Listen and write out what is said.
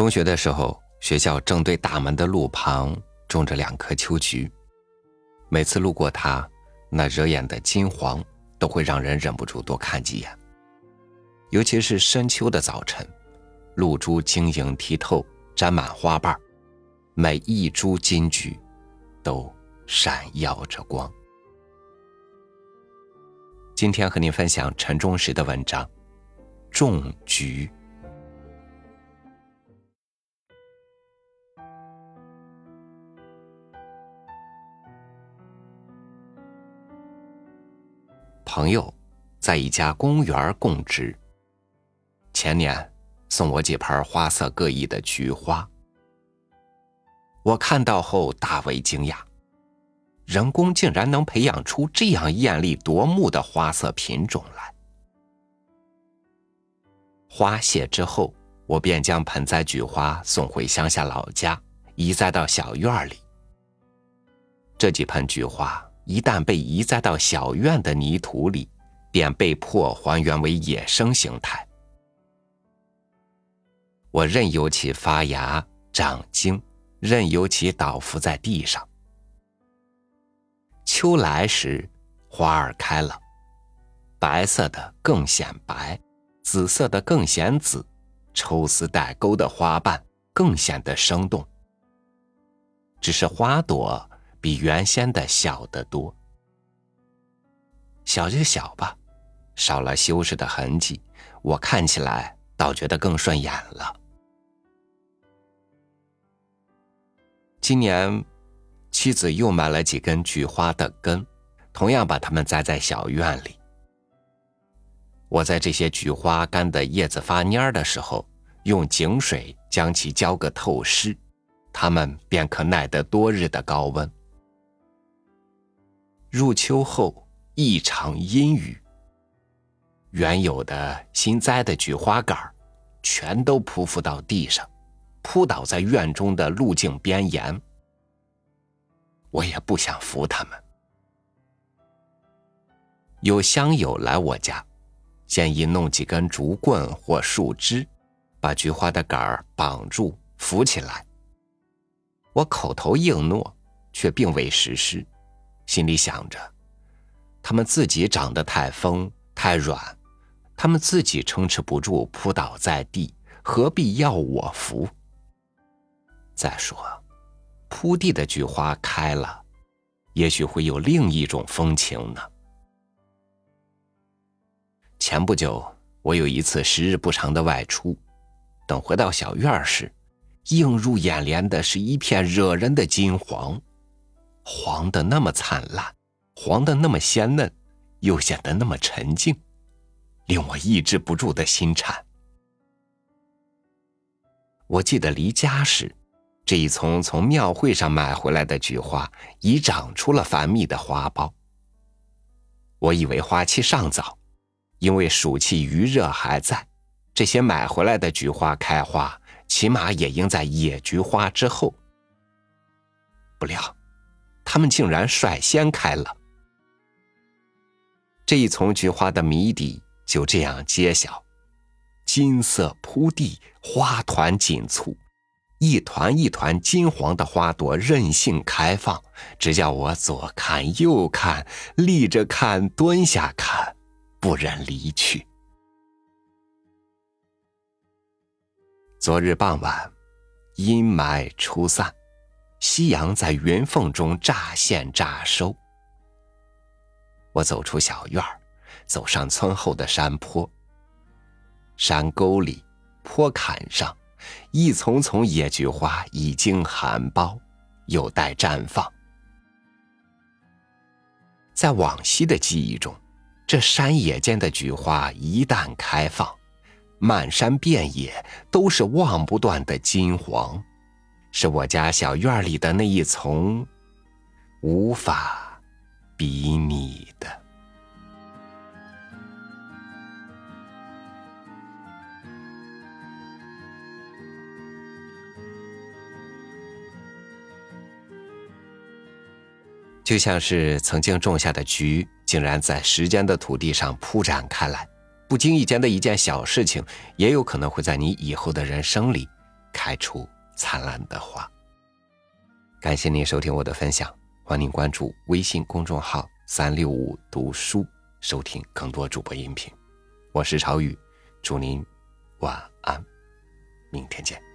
中学的时候，学校正对大门的路旁种着两棵秋菊，每次路过它，那惹眼的金黄都会让人忍不住多看几眼。尤其是深秋的早晨，露珠晶莹剔透，沾满花瓣，每一株金菊都闪耀着光。今天和您分享陈忠实的文章《种菊》。朋友在一家公园供职。前年送我几盆花色各异的菊花，我看到后大为惊讶，人工竟然能培养出这样艳丽夺目的花色品种来。花谢之后，我便将盆栽菊花送回乡下老家，移栽到小院里。这几盆菊花。一旦被移栽到小院的泥土里，便被迫还原为野生形态。我任由其发芽长茎，任由其倒伏在地上。秋来时，花儿开了，白色的更显白，紫色的更显紫，抽丝带钩的花瓣更显得生动。只是花朵。比原先的小得多，小就小吧，少了修饰的痕迹，我看起来倒觉得更顺眼了。今年，妻子又买了几根菊花的根，同样把它们栽在小院里。我在这些菊花干的叶子发蔫儿的时候，用井水将其浇个透湿，它们便可耐得多日的高温。入秋后，一场阴雨。原有的新栽的菊花杆全都匍匐到地上，扑倒在院中的路径边沿。我也不想扶他们。有乡友来我家，建议弄几根竹棍或树枝，把菊花的杆儿绑住扶起来。我口头应诺，却并未实施。心里想着，他们自己长得太疯太软，他们自己撑持不住，扑倒在地，何必要我扶？再说，铺地的菊花开了，也许会有另一种风情呢。前不久，我有一次时日不长的外出，等回到小院时，映入眼帘的是一片惹人的金黄。黄的那么灿烂，黄的那么鲜嫩，又显得那么沉静，令我抑制不住的心颤。我记得离家时，这一丛从庙会上买回来的菊花已长出了繁密的花苞。我以为花期尚早，因为暑气余热还在，这些买回来的菊花开花，起码也应在野菊花之后。不料。他们竟然率先开了，这一丛菊花的谜底就这样揭晓：金色铺地，花团锦簇，一团一团金黄的花朵任性开放，只叫我左看右看，立着看，蹲下看，不忍离去。昨日傍晚，阴霾初散。夕阳在云缝中乍现乍收。我走出小院走上村后的山坡。山沟里、坡坎上，一丛丛野菊花已经含苞，有待绽放。在往昔的记忆中，这山野间的菊花一旦开放，满山遍野都是望不断的金黄。是我家小院里的那一丛，无法比拟的。就像是曾经种下的菊，竟然在时间的土地上铺展开来。不经意间的一件小事情，也有可能会在你以后的人生里。开出灿烂的花。感谢您收听我的分享，欢迎关注微信公众号“三六五读书”，收听更多主播音频。我是朝雨，祝您晚安，明天见。